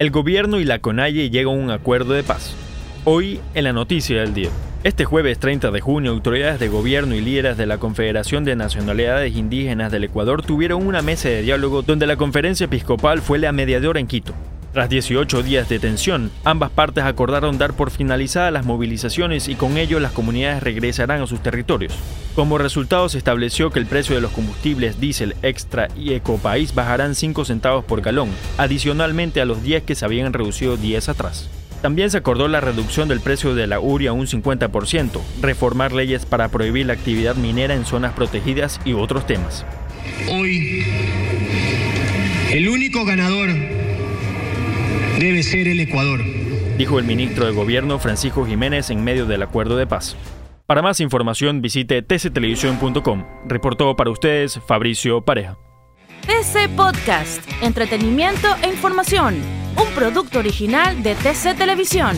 El gobierno y la CONAIE llegan a un acuerdo de paz. Hoy, en la noticia del día. Este jueves 30 de junio, autoridades de gobierno y líderes de la Confederación de Nacionalidades Indígenas del Ecuador tuvieron una mesa de diálogo donde la conferencia episcopal fue la mediadora en Quito. Tras 18 días de tensión, ambas partes acordaron dar por finalizadas las movilizaciones y con ello las comunidades regresarán a sus territorios. Como resultado se estableció que el precio de los combustibles diésel extra y ecopaís bajarán 5 centavos por galón, adicionalmente a los 10 que se habían reducido días atrás. También se acordó la reducción del precio de la uria a un 50%, reformar leyes para prohibir la actividad minera en zonas protegidas y otros temas. Hoy, el único ganador debe ser el Ecuador, dijo el ministro de Gobierno Francisco Jiménez en medio del acuerdo de paz. Para más información visite tctelevisión.com. Reportó para ustedes Fabricio Pareja. TC Podcast, entretenimiento e información, un producto original de TC Televisión.